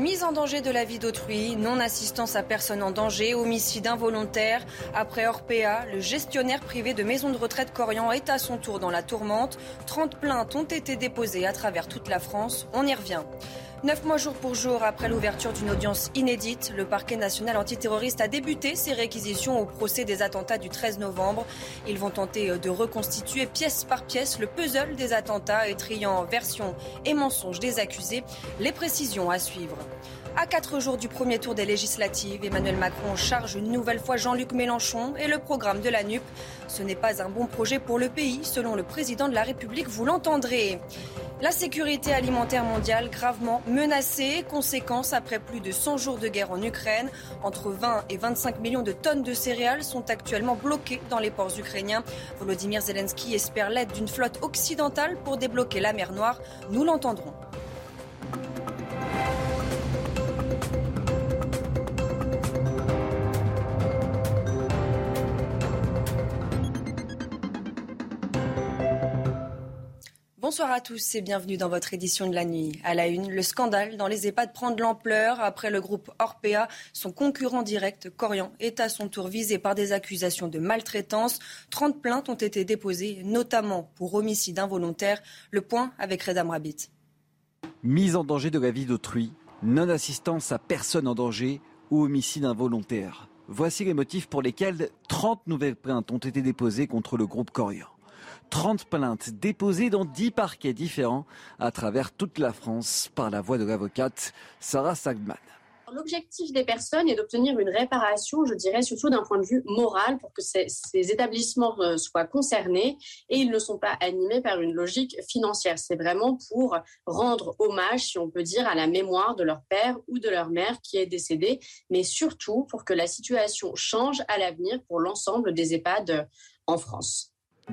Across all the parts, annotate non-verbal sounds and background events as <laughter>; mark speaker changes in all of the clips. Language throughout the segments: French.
Speaker 1: Mise en danger de la vie d'autrui, non-assistance à personne en danger, homicide involontaire. Après Orpea, le gestionnaire privé de maison de retraite Corian est à son tour dans la tourmente. 30 plaintes ont été déposées à travers toute la France. On y revient. Neuf mois jour pour jour après l'ouverture d'une audience inédite, le parquet national antiterroriste a débuté ses réquisitions au procès des attentats du 13 novembre. Ils vont tenter de reconstituer pièce par pièce le puzzle des attentats, étriant versions et mensonges des accusés. Les précisions à suivre. À quatre jours du premier tour des législatives, Emmanuel Macron charge une nouvelle fois Jean-Luc Mélenchon et le programme de la NUP. Ce n'est pas un bon projet pour le pays, selon le président de la République, vous l'entendrez. La sécurité alimentaire mondiale gravement menacée. Conséquence, après plus de 100 jours de guerre en Ukraine, entre 20 et 25 millions de tonnes de céréales sont actuellement bloquées dans les ports ukrainiens. Volodymyr Zelensky espère l'aide d'une flotte occidentale pour débloquer la mer Noire. Nous l'entendrons. Bonsoir à tous et bienvenue dans votre édition de la nuit. À la une, le scandale dans les EHPAD prend de l'ampleur. Après le groupe Orpea, son concurrent direct, Corian, est à son tour visé par des accusations de maltraitance. 30 plaintes ont été déposées, notamment pour homicide involontaire. Le point avec Redam Rabbit.
Speaker 2: Mise en danger de la vie d'autrui, non-assistance à personne en danger ou homicide involontaire. Voici les motifs pour lesquels 30 nouvelles plaintes ont été déposées contre le groupe Corian. 30 plaintes déposées dans 10 parquets différents à travers toute la France par la voix de l'avocate Sarah Sagman.
Speaker 3: L'objectif des personnes est d'obtenir une réparation, je dirais surtout d'un point de vue moral, pour que ces, établissements euh, soient concernés et ils ne sont pas animés par une logique financière. C'est vraiment pour rendre hommage, si on peut dire, à la mémoire de leur père ou de leur mère qui est décédé, mais surtout pour que la situation change à l'avenir pour l'ensemble des EHPAD en France.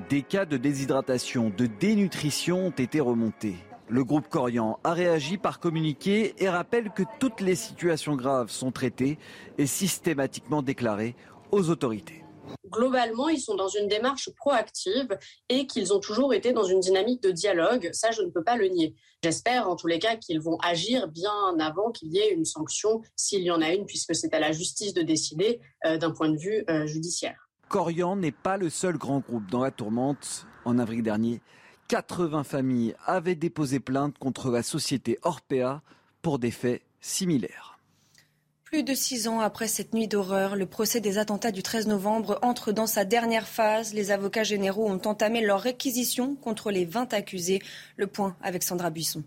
Speaker 2: Des cas de déshydratation, de dénutrition ont été remontés. Le groupe Corian a réagi par communiqué et rappelle que toutes les situations graves sont traitées et systématiquement déclarées aux autorités.
Speaker 3: Globalement, ils sont dans une démarche proactive et qu'ils ont toujours été dans une dynamique de dialogue. Ça, je ne peux pas le nier. J'espère en tous les cas qu'ils vont agir bien avant qu'il y ait une sanction, s'il y en a une, puisque c'est à la justice de décider euh, d'un point de vue euh, judiciaire.
Speaker 2: Corian n'est pas le seul grand groupe dans la tourmente. En avril dernier, 80 familles avaient déposé plainte contre la société Orpea pour des faits similaires.
Speaker 1: Plus de six ans après cette nuit d'horreur, le procès des attentats du 13 novembre entre dans sa dernière phase. Les avocats généraux ont entamé leur réquisition contre les 20 accusés. Le point avec Sandra Buisson.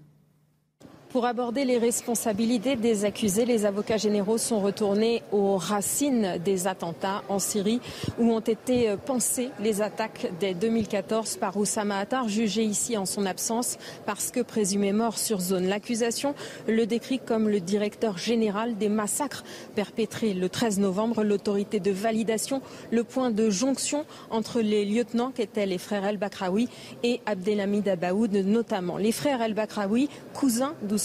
Speaker 4: Pour aborder les responsabilités des accusés, les avocats généraux sont retournés aux racines des attentats en Syrie où ont été pensées les attaques dès 2014 par Oussama Attar, jugé ici en son absence parce que présumé mort sur zone. L'accusation le décrit comme le directeur général des massacres perpétrés le 13 novembre. L'autorité de validation, le point de jonction entre les lieutenants qu'étaient les frères El Bakraoui et Abdelhamid Abaoud notamment. Les frères El Bakraoui, cousins d'Oussama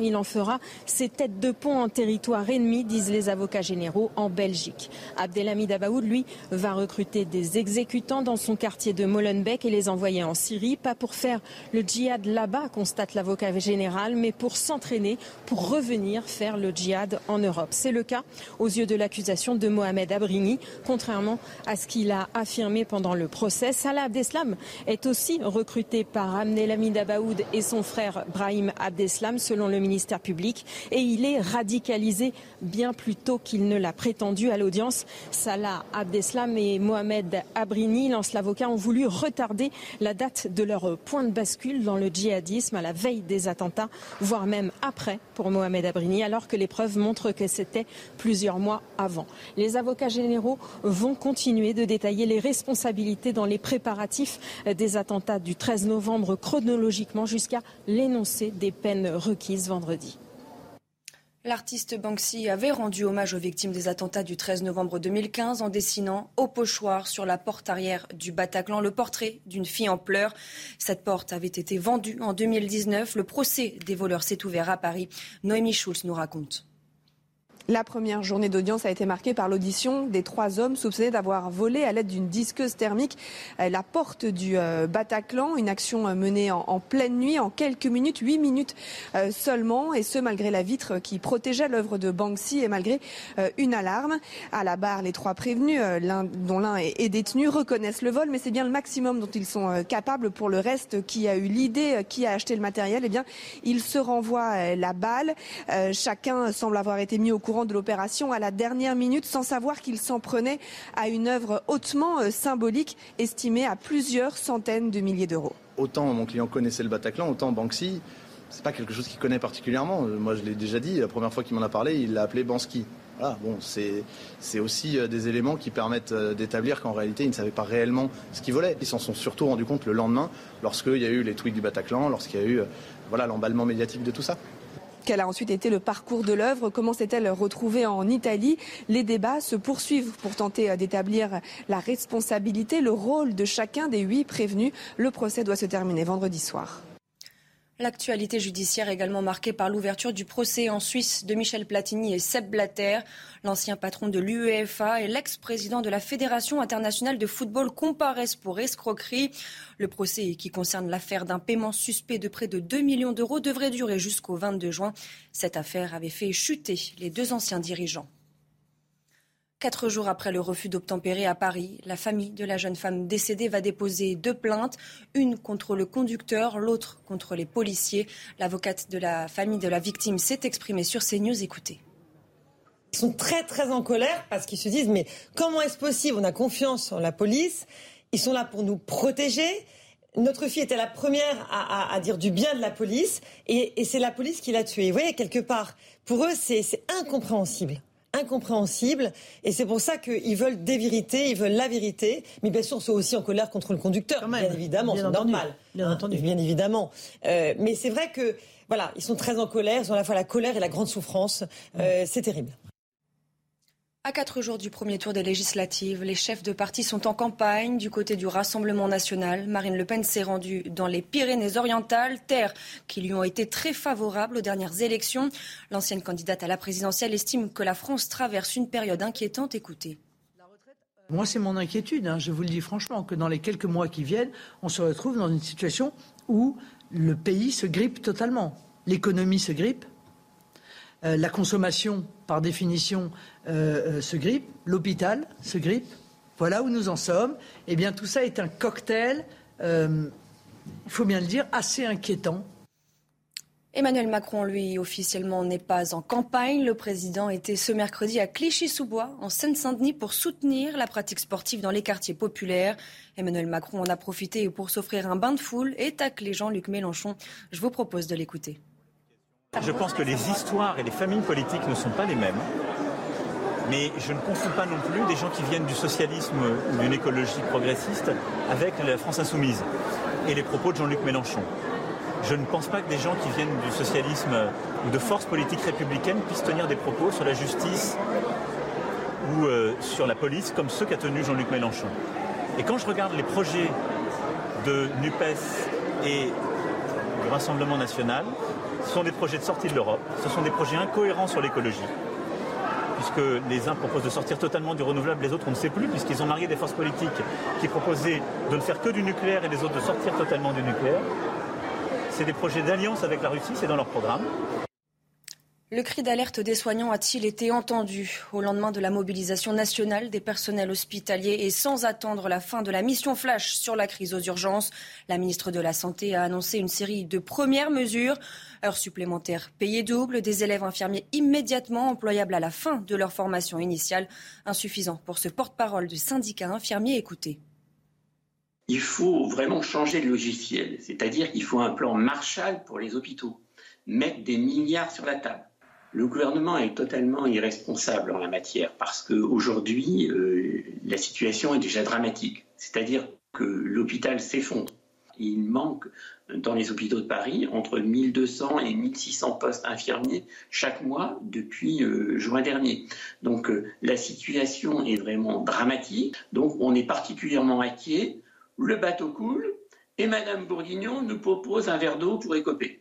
Speaker 4: Il en fera ses têtes de pont en territoire ennemi, disent les avocats généraux en Belgique. Abdelhamid Abaoud, lui, va recruter des exécutants dans son quartier de Molenbeek et les envoyer en Syrie, pas pour faire le djihad là-bas, constate l'avocat général, mais pour s'entraîner, pour revenir faire le djihad en Europe. C'est le cas aux yeux de l'accusation de Mohamed Abrini, contrairement à ce qu'il a affirmé pendant le procès. Salah Abdeslam est aussi recruté par Abdelhamid Abaoud et son frère Brahim Abdeslam selon le ministère public, et il est radicalisé bien plus tôt qu'il ne l'a prétendu à l'audience. Salah Abdeslam et Mohamed Abrini, lance l'avocat, ont voulu retarder la date de leur point de bascule dans le djihadisme à la veille des attentats, voire même après pour Mohamed Abrini, alors que les preuves montrent que c'était plusieurs mois avant. Les avocats généraux vont continuer de détailler les responsabilités dans les préparatifs des attentats du 13 novembre chronologiquement jusqu'à l'énoncé des peines requises vendredi.
Speaker 1: L'artiste Banksy avait rendu hommage aux victimes des attentats du 13 novembre 2015 en dessinant au pochoir sur la porte arrière du Bataclan le portrait d'une fille en pleurs. Cette porte avait été vendue en 2019. Le procès des voleurs s'est ouvert à Paris. Noémie Schulz nous raconte.
Speaker 5: La première journée d'audience a été marquée par l'audition des trois hommes soupçonnés d'avoir volé à l'aide d'une disqueuse thermique euh, la porte du euh, Bataclan, une action euh, menée en, pleine nuit, en quelques minutes, huit minutes seulement, et ce malgré la vitre qui protégeait l'œuvre de Banksy et malgré une alarme. À la barre, les trois prévenus, dont l'un est, détenu, reconnaissent le vol, mais c'est bien le maximum dont ils sont capables. Pour le reste, qui a eu l'idée, qui a acheté le matériel, eh bien, ils se renvoient la balle. chacun semble avoir été mis au courant de l'opération à la dernière minute sans savoir qu'il s'en prenait à une œuvre hautement euh, symbolique estimée à plusieurs centaines de milliers d'euros.
Speaker 6: Autant mon client connaissait le Bataclan, autant Banksy, c'est pas quelque chose qu'il connaît particulièrement. Euh, moi, je l'ai déjà dit, la première fois qu'il m'en a parlé, il l'a appelé Bansky. Bon, c'est aussi euh, des éléments qui permettent d'établir qu'en réalité, il ne savait pas réellement ce qu'il volait. Ils s'en sont surtout rendus compte le lendemain, lorsqu'il y a eu les tweets du Bataclan, lorsqu'il y a eu l'emballement médiatique de tout ça.
Speaker 5: Quel a ensuite été le parcours de l'œuvre? Comment s'est-elle retrouvée en Italie? Les débats se poursuivent pour tenter euh, d'établir la responsabilité, le rôle de chacun des huit prévenus. Le procès doit se terminer vendredi soir.
Speaker 1: L'actualité judiciaire également marquée par l'ouverture du procès en Suisse de Michel Platini et Seb Blatter, l'ancien patron de l'UEFA et l'ex-président de la Fédération internationale de football comparaissent pour escroquerie. Le procès qui concerne l'affaire d'un paiement suspect de près de 2 millions d'euros devrait durer jusqu'au 22 juin. Cette affaire avait fait chuter les deux anciens dirigeants. Quatre jours après le refus d'obtempérer à Paris, la famille de la jeune femme décédée va déposer deux plaintes, une contre le conducteur, l'autre contre les policiers. L'avocate de la famille de la victime s'est exprimée sur CNews. Écoutez.
Speaker 7: Ils sont très très en colère parce qu'ils se disent mais comment est-ce possible? On a confiance en la police, ils sont là pour nous protéger. Notre fille était la première à, dire du bien de la police et, et c'est la police qui l'a tuée. Vous voyez, quelque part, pour eux, c'est incompréhensible incompréhensible. Et c'est pour ça qu'ils veulent des vérités, ils veulent la vérité. Mais bien sûr, ils sont aussi en colère contre le conducteur, bien évidemment, c'est normal. Bien entendu. Bien évidemment. Euh, mais c'est vrai que, voilà, ils sont très en colère, ils ont à la fois la colère et la grande souffrance. Euh, c'est terrible.
Speaker 1: À quatre jours du premier tour des législatives, les chefs de parti sont en campagne du côté du Rassemblement national. Marine Le Pen s'est rendue dans les Pyrénées-Orientales, terres qui lui ont été très favorables aux dernières élections. L'ancienne candidate à la présidentielle estime que la France traverse une période inquiétante. Écoutez.
Speaker 8: Moi, c'est mon inquiétude, hein. je vous le dis franchement, que dans les quelques mois qui viennent, on se retrouve dans une situation où le pays se grippe totalement. L'économie se grippe, euh, la consommation, par définition, euh, euh, se grippe, l'hôpital se grippe. Voilà où nous en sommes. Eh bien, tout ça est un cocktail, il faut bien le dire, assez inquiétant.
Speaker 1: Emmanuel Macron, lui, officiellement n'est pas en campagne. Le président était ce mercredi à Clichy-sous-Bois, en Seine-Saint-Denis, pour soutenir la pratique sportive dans les quartiers populaires. Emmanuel Macron en a profité pour s'offrir un bain de foule et tacler Jean-Luc Mélenchon. Je vous propose de l'écouter.
Speaker 9: Je pense que les histoires et les familles politiques ne sont pas les mêmes. Mais je ne confonds pas non plus des gens qui viennent du socialisme ou d'une écologie progressiste avec la France insoumise et les propos de Jean-Luc Mélenchon. Je ne pense pas que des gens qui viennent du socialisme ou de forces politiques républicaines puissent tenir des propos sur la justice ou euh, sur la police comme ceux qu'a tenu Jean-Luc Mélenchon. Et quand je regarde les projets de NUPES et du Rassemblement national, ce sont des projets de sortie de l'Europe, ce sont des projets incohérents sur l'écologie, puisque les uns proposent de sortir totalement du renouvelable, les autres on ne sait plus, puisqu'ils ont marié des forces politiques qui proposaient de ne faire que du nucléaire et les autres de sortir totalement du nucléaire. C'est des projets d'alliance avec la Russie, c'est dans leur programme.
Speaker 1: Le cri d'alerte des soignants a-t-il été entendu au lendemain de la mobilisation nationale des personnels hospitaliers et sans attendre la fin de la mission flash sur la crise aux urgences? La ministre de la Santé a annoncé une série de premières mesures. Heures supplémentaires payées double, des élèves infirmiers immédiatement employables à la fin de leur formation initiale. Insuffisant pour ce porte-parole du syndicat infirmier. Écoutez.
Speaker 10: Il faut vraiment changer de logiciel, c'est-à-dire qu'il faut un plan Marshall pour les hôpitaux, mettre des milliards sur la table le gouvernement est totalement irresponsable en la matière parce qu'aujourd'hui, euh, la situation est déjà dramatique. C'est-à-dire que l'hôpital s'effondre. il manque dans les hôpitaux de Paris entre 1200 et 1600 postes infirmiers chaque mois depuis euh, juin dernier. Donc euh, la situation est vraiment dramatique. Donc on est particulièrement inquiet. Le bateau coule et Madame Bourguignon nous propose un verre d'eau pour écoper.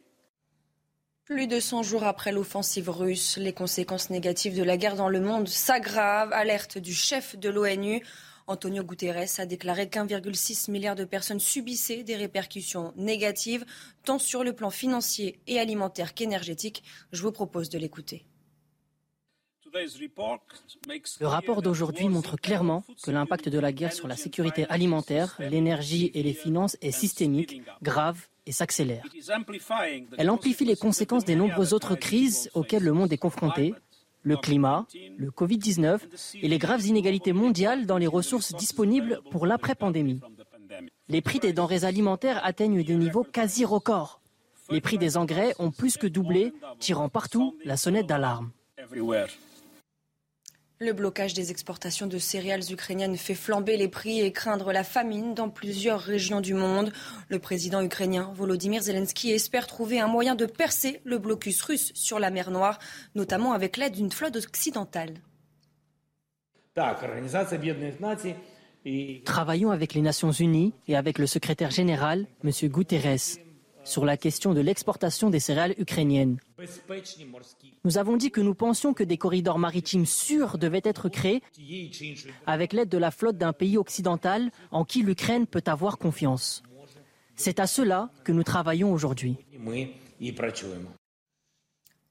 Speaker 1: Plus de 100 jours après l'offensive russe, les conséquences négatives de la guerre dans le monde s'aggravent. Alerte du chef de l'ONU. Antonio Guterres a déclaré qu'1,6 milliard de personnes subissaient des répercussions négatives, tant sur le plan financier et alimentaire qu'énergétique. Je vous propose de l'écouter.
Speaker 11: Le rapport d'aujourd'hui montre clairement que l'impact de la guerre sur la sécurité alimentaire, l'énergie et les finances est systémique, grave et s'accélère. Elle amplifie les conséquences des nombreuses autres crises auxquelles le monde est confronté, le climat, le Covid-19 et les graves inégalités mondiales dans les ressources disponibles pour l'après-pandémie. Les prix des denrées alimentaires atteignent des niveaux quasi records. Les prix des engrais ont plus que doublé, tirant partout la sonnette d'alarme.
Speaker 1: Le blocage des exportations de céréales ukrainiennes fait flamber les prix et craindre la famine dans plusieurs régions du monde. Le président ukrainien Volodymyr Zelensky espère trouver un moyen de percer le blocus russe sur la mer Noire, notamment avec l'aide d'une flotte occidentale.
Speaker 11: Travaillons avec les Nations Unies et avec le secrétaire général, M. Guterres, sur la question de l'exportation des céréales ukrainiennes. Nous avons dit que nous pensions que des corridors maritimes sûrs devaient être créés avec l'aide de la flotte d'un pays occidental en qui l'Ukraine peut avoir confiance. C'est à cela que nous travaillons aujourd'hui.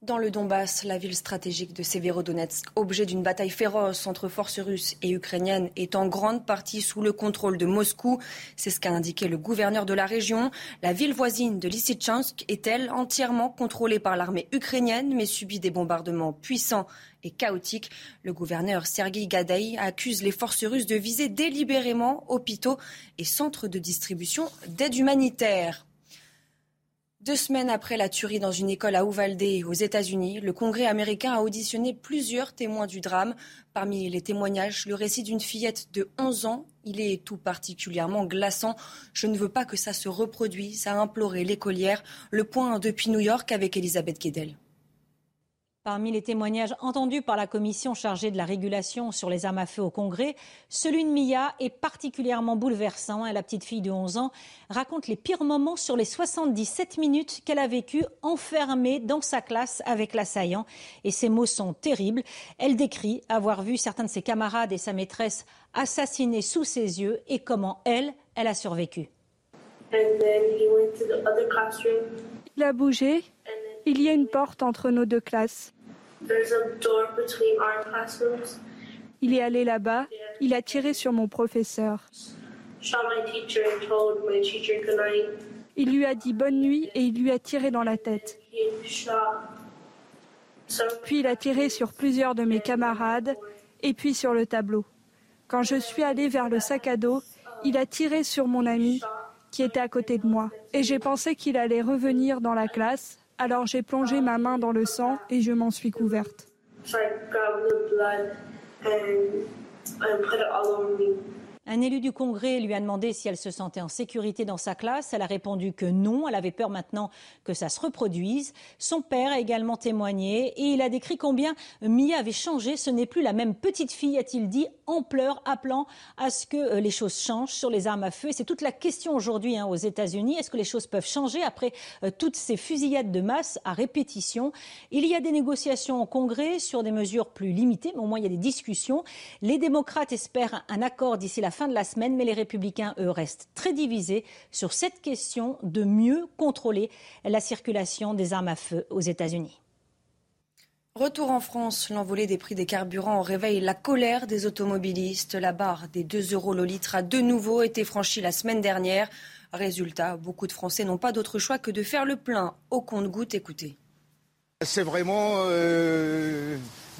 Speaker 1: Dans le Donbass, la ville stratégique de Severodonetsk, objet d'une bataille féroce entre forces russes et ukrainiennes, est en grande partie sous le contrôle de Moscou. C'est ce qu'a indiqué le gouverneur de la région. La ville voisine de Lysychansk est-elle entièrement contrôlée par l'armée ukrainienne, mais subit des bombardements puissants et chaotiques. Le gouverneur Sergei Gadaï accuse les forces russes de viser délibérément hôpitaux et centres de distribution d'aide humanitaire. Deux semaines après la tuerie dans une école à Uvalde, aux États-Unis, le Congrès américain a auditionné plusieurs témoins du drame. Parmi les témoignages, le récit d'une fillette de 11 ans. Il est tout particulièrement glaçant. Je ne veux pas que ça se reproduise, a imploré l'écolière. Le point depuis New York avec Elisabeth Guedel.
Speaker 4: Parmi les témoignages entendus par la commission chargée de la régulation sur les armes à feu au Congrès, celui de Mia est particulièrement bouleversant. La petite fille de 11 ans raconte les pires moments sur les 77 minutes qu'elle a vécues enfermée dans sa classe avec l'assaillant. Et ces mots sont terribles. Elle décrit avoir vu certains de ses camarades et sa maîtresse assassinés sous ses yeux et comment elle, elle a survécu.
Speaker 12: Il a bougé. Il y a une porte entre nos deux classes. Il est allé là-bas, il a tiré sur mon professeur. Il lui a dit bonne nuit et il lui a tiré dans la tête. Puis il a tiré sur plusieurs de mes camarades et puis sur le tableau. Quand je suis allé vers le sac à dos, il a tiré sur mon ami qui était à côté de moi. Et j'ai pensé qu'il allait revenir dans la classe alors j'ai plongé ma main dans le sang et je m'en suis couverte.
Speaker 4: Un élu du Congrès lui a demandé si elle se sentait en sécurité dans sa classe. Elle a répondu que non. Elle avait peur maintenant que ça se reproduise. Son père a également témoigné et il a décrit combien Mia avait changé. Ce n'est plus la même petite fille, a-t-il dit, en pleurs, appelant à ce que euh, les choses changent sur les armes à feu. Et c'est toute la question aujourd'hui hein, aux États-Unis. Est-ce que les choses peuvent changer après euh, toutes ces fusillades de masse à répétition? Il y a des négociations au Congrès sur des mesures plus limitées, mais au moins il y a des discussions. Les démocrates espèrent un accord d'ici la fin de la semaine, mais les républicains, eux, restent très divisés sur cette question de mieux contrôler la circulation des armes à feu aux États-Unis.
Speaker 1: Retour en France, l'envolée des prix des carburants réveille la colère des automobilistes. La barre des 2 euros le litre a de nouveau été franchie la semaine dernière. Résultat, beaucoup de Français n'ont pas d'autre choix que de faire le plein au compte-goutte. Écoutez.
Speaker 13: C'est vraiment euh,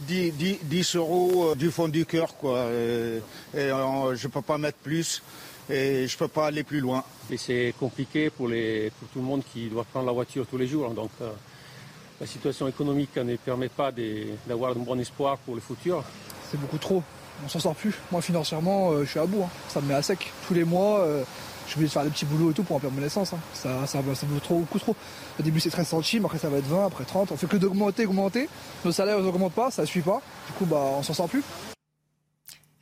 Speaker 13: 10, 10, 10, euros du fond du cœur. Quoi. Et, et euh, je ne peux pas mettre plus et je ne peux pas aller plus loin.
Speaker 14: Et c'est compliqué pour, les, pour, tout le monde qui doit prendre la voiture tous les jours. Donc euh, la situation économique ne permet pas d'avoir un bon espoir pour le futur.
Speaker 3: C'est beaucoup trop. On s'en sort plus. Moi financièrement, euh, je suis à bout. Hein. Ça me met à sec. Tous les mois,
Speaker 15: Je suis obligé de faire des petits boulots et tout pour remplir mon essence. Hein. Ça, ça, vaut trop, beaucoup trop. Au début c'est 13 centimes, après ça va être 20, après 30. On fait que d'augmenter, augmenter. Nos salaires n'augmentent pas, ça ne suit pas. Du coup, bah, on s'en sort plus.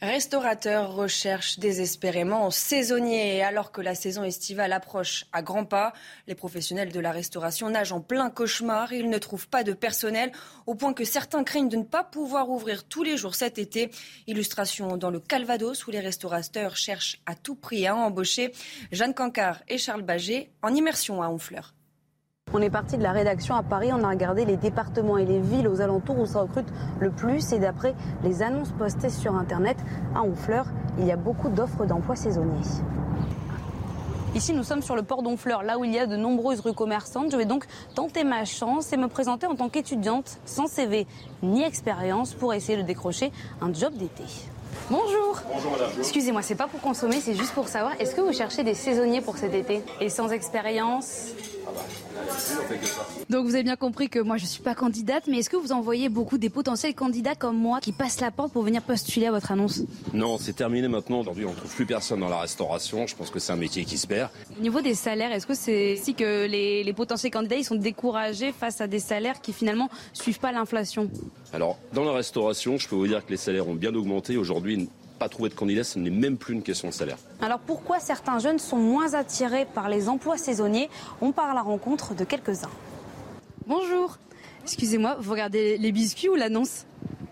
Speaker 1: Restaurateurs recherchent désespérément saisonniers. Alors que la saison estivale approche à grands pas, les professionnels de la restauration nagent en plein cauchemar. Ils ne trouvent pas de personnel au point que certains craignent de ne pas pouvoir ouvrir tous les jours cet été. Illustration dans le Calvados où les restaurateurs cherchent à tout prix à embaucher. Jeanne Cancard et Charles Baget en immersion à Honfleur.
Speaker 16: On est parti de la rédaction à Paris, on a regardé les départements et les villes aux alentours où ça recrute le plus. Et d'après les annonces postées sur Internet, à Honfleur, il y a beaucoup d'offres d'emploi saisonniers. Ici, nous sommes sur le port d'Honfleur, là où il y a de nombreuses rues commerçantes. Je vais donc tenter ma chance et me présenter en tant qu'étudiante sans CV ni expérience pour essayer de décrocher un job d'été. Bonjour.
Speaker 17: Bonjour madame.
Speaker 16: Excusez-moi, c'est pas pour consommer, c'est juste pour savoir, est-ce que vous cherchez des saisonniers pour cet été Et sans expérience? Donc vous avez bien compris que moi je suis pas candidate, mais est-ce que vous envoyez beaucoup des potentiels candidats comme moi qui passent la porte pour venir postuler à votre annonce?
Speaker 17: Non, c'est terminé maintenant. Aujourd'hui, on trouve plus personne dans la restauration. Je pense que c'est un métier qui se perd.
Speaker 16: Au niveau des salaires, est-ce que c'est si que les, les, potentiels candidats ils sont découragés face à des salaires qui finalement suivent pas l'inflation?
Speaker 17: Alors dans la restauration, je peux vous dire que les salaires ont bien augmenté. Aujourd'hui, pas trouver de candidat, ce n'est même plus une question de salaire.
Speaker 16: Alors pourquoi certains jeunes sont moins attirés par les emplois saisonniers On part à la rencontre de quelques-uns. Bonjour. Excusez-moi, vous regardez les biscuits ou l'annonce?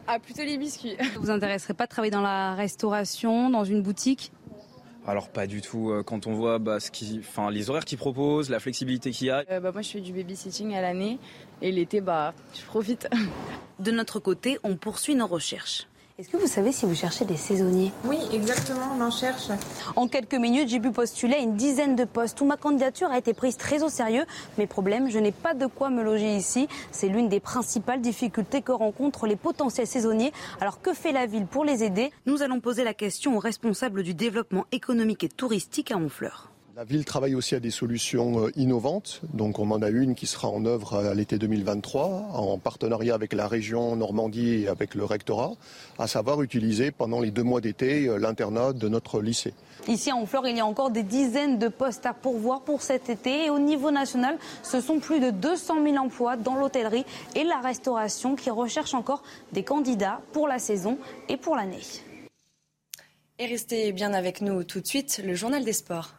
Speaker 18: Ah, plutôt les biscuits. <laughs>
Speaker 16: Vous intéresserait pas de travailler dans la restauration, dans une boutique?
Speaker 19: Alors pas du tout. Euh, quand on voit bah, ce qui, enfin, les horaires qu'ils proposent, la flexibilité qu'il y a.
Speaker 18: Euh, bah, moi je fais du babysitting à l'année et l'été bah je profite.
Speaker 16: De notre côté, on poursuit nos recherches. Est-ce que vous savez si vous cherchez des saisonniers
Speaker 18: Oui, exactement, on en cherche.
Speaker 16: En quelques minutes, j'ai pu postuler à une dizaine de postes où ma candidature a été prise très au sérieux. Mais problème, je n'ai pas de quoi me loger ici. C'est l'une des principales difficultés que rencontrent les potentiels saisonniers. Alors que fait la ville pour les aider? Nous allons poser la question aux responsables du développement économique et touristique à Honfleur.
Speaker 20: La ville travaille aussi à des solutions euh, innovantes. Donc on en a une qui sera en œuvre à l'été 2023 en partenariat avec la région Normandie et avec le rectorat, à savoir utiliser pendant les deux mois d'été euh, l'internat de notre lycée.
Speaker 16: Ici à Honfleur, il y a encore des dizaines de postes à pourvoir pour cet été. Et au niveau national, ce sont plus de 200 000 emplois dans l'hôtellerie et la restauration qui recherchent encore des candidats pour la saison et pour l'année.
Speaker 1: Et restez bien avec nous tout de suite, le journal des sports.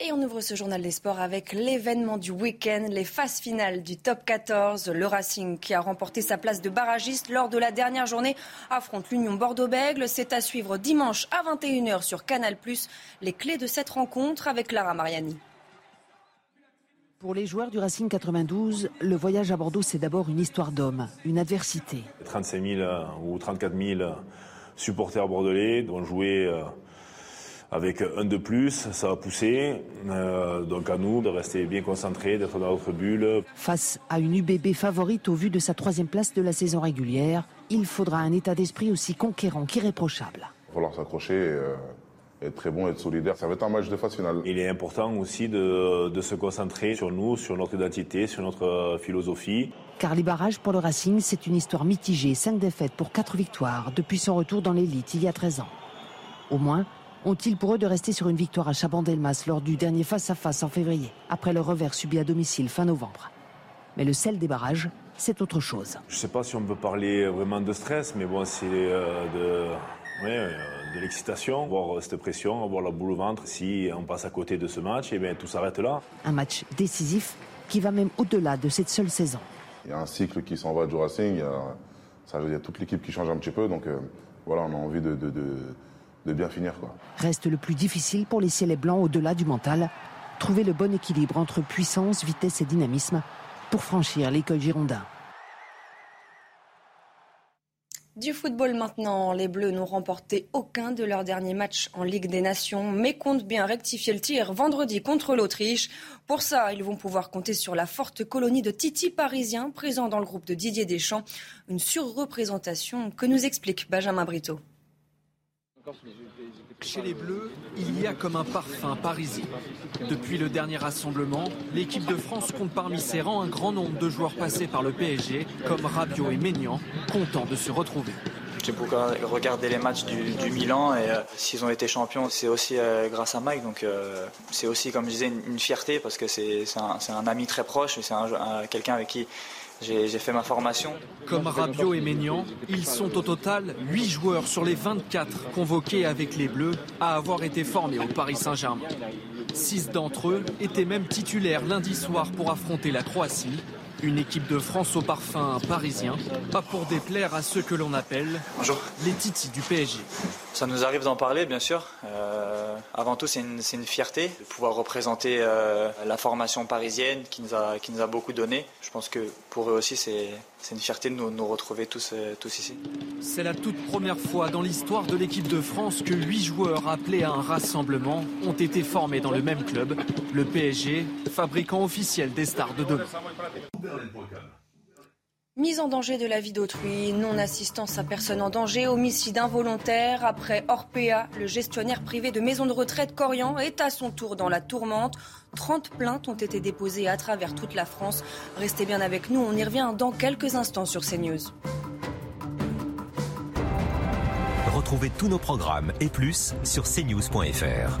Speaker 1: Et on ouvre ce journal des sports avec l'événement du week-end, les phases finales du top 14. Le Racing, qui a remporté sa place de barragiste lors de la dernière journée, affronte l'Union Bordeaux-Bègle. C'est à suivre dimanche à 21h sur Canal. Les clés de cette rencontre avec Lara Mariani.
Speaker 21: Pour les joueurs du Racing 92, le voyage à Bordeaux, c'est d'abord une histoire d'homme, une adversité.
Speaker 22: 35 000 ou 34 000 supporters bordelais dont jouer euh, avec un de plus, ça va pousser. Euh, donc à nous de rester bien concentrés, d'être dans notre bulle.
Speaker 21: Face à une UBB favorite au vu de sa troisième place de la saison régulière, il faudra un état d'esprit aussi conquérant qu'irréprochable.
Speaker 23: Il va falloir s'accrocher. Euh, être très bon, être solidaire. Ça va être un match de phase finale.
Speaker 22: Il est important aussi de, de se concentrer sur nous, sur notre identité, sur notre philosophie.
Speaker 21: Car les barrages pour le Racing, c'est une histoire mitigée. Cinq défaites pour quatre victoires depuis son retour dans l'élite il y a 13 ans. Au moins, ont-ils pour eux de rester sur une victoire à Chabandelmas lors du dernier face-à-face en février, après le revers subi à domicile fin novembre? Mais le sel des barrages, c'est autre chose.
Speaker 22: Je ne sais pas si on peut parler vraiment de stress, mais bon, c'est euh, de, euh, de l'excitation, voir cette pression, avoir la boule au ventre. Si on passe à côté de ce match, et eh bien, tout s'arrête là.
Speaker 21: Un match décisif qui va même au-delà de cette seule saison.
Speaker 23: Il y a un cycle qui s'en va du Racing, il y a, ça, il y a toute l'équipe qui change un petit peu, donc euh, voilà, on a envie de, de, de de bien finir. Quoi.
Speaker 21: Reste le plus difficile pour les ciels blancs au-delà du mental, trouver le bon équilibre entre puissance, vitesse et dynamisme pour franchir l'école Girondin.
Speaker 1: Du football maintenant, les Bleus n'ont remporté aucun de leurs derniers matchs en Ligue des Nations, mais comptent bien rectifier le tir vendredi contre l'Autriche. Pour ça, ils vont pouvoir compter sur la forte colonie de Titi parisiens présents dans le groupe de Didier Deschamps. Une surreprésentation que nous explique Benjamin Brito.
Speaker 24: Chez les Bleus, il y a comme un parfum parisien. Depuis le dernier rassemblement, l'équipe de France compte parmi ses rangs un grand nombre de joueurs passés par le PSG, comme Rabiot et Maignan, contents de se retrouver.
Speaker 13: J'ai beaucoup regardé les matchs du, Milan et s'ils ont été champions, c'est aussi grâce à Mike. Donc c'est aussi, comme je disais, une, fierté parce que c'est un, ami très proche, c'est quelqu'un avec qui j'ai fait ma formation.
Speaker 2: Comme Rabiot et Maignan, ils sont au total 8 joueurs sur les 24 convoqués avec les Bleus à avoir été formés au Paris Saint-Germain. Six d'entre eux étaient même titulaires lundi soir pour affronter la Croatie. Une équipe de France au parfum parisien, pas pour déplaire à ceux que l'on appelle les titis du PSG.
Speaker 13: Ça nous arrive d'en parler, bien sûr. Euh, avant tout, c'est une, fierté de pouvoir représenter euh, la formation parisienne qui nous, a, qui nous a beaucoup donné. Je pense que pour eux aussi, c'est une fierté de nous, retrouver tous, euh, tous ici.
Speaker 2: C'est la toute première fois dans l'histoire de l'équipe de France que huit joueurs appelés à un rassemblement ont été formés dans le même club, le PSG, fabricant officiel des stars de demain.
Speaker 1: Mise en danger de la vie d'autrui, non-assistance à personne en danger, homicide involontaire. Après Orpea, le gestionnaire privé de maison de retraite Corian est à son tour dans la tourmente. 30 plaintes ont été déposées à travers toute la France. Restez bien avec nous, on y revient dans quelques instants sur CNews.
Speaker 25: Retrouvez tous nos programmes et plus sur cnews.fr.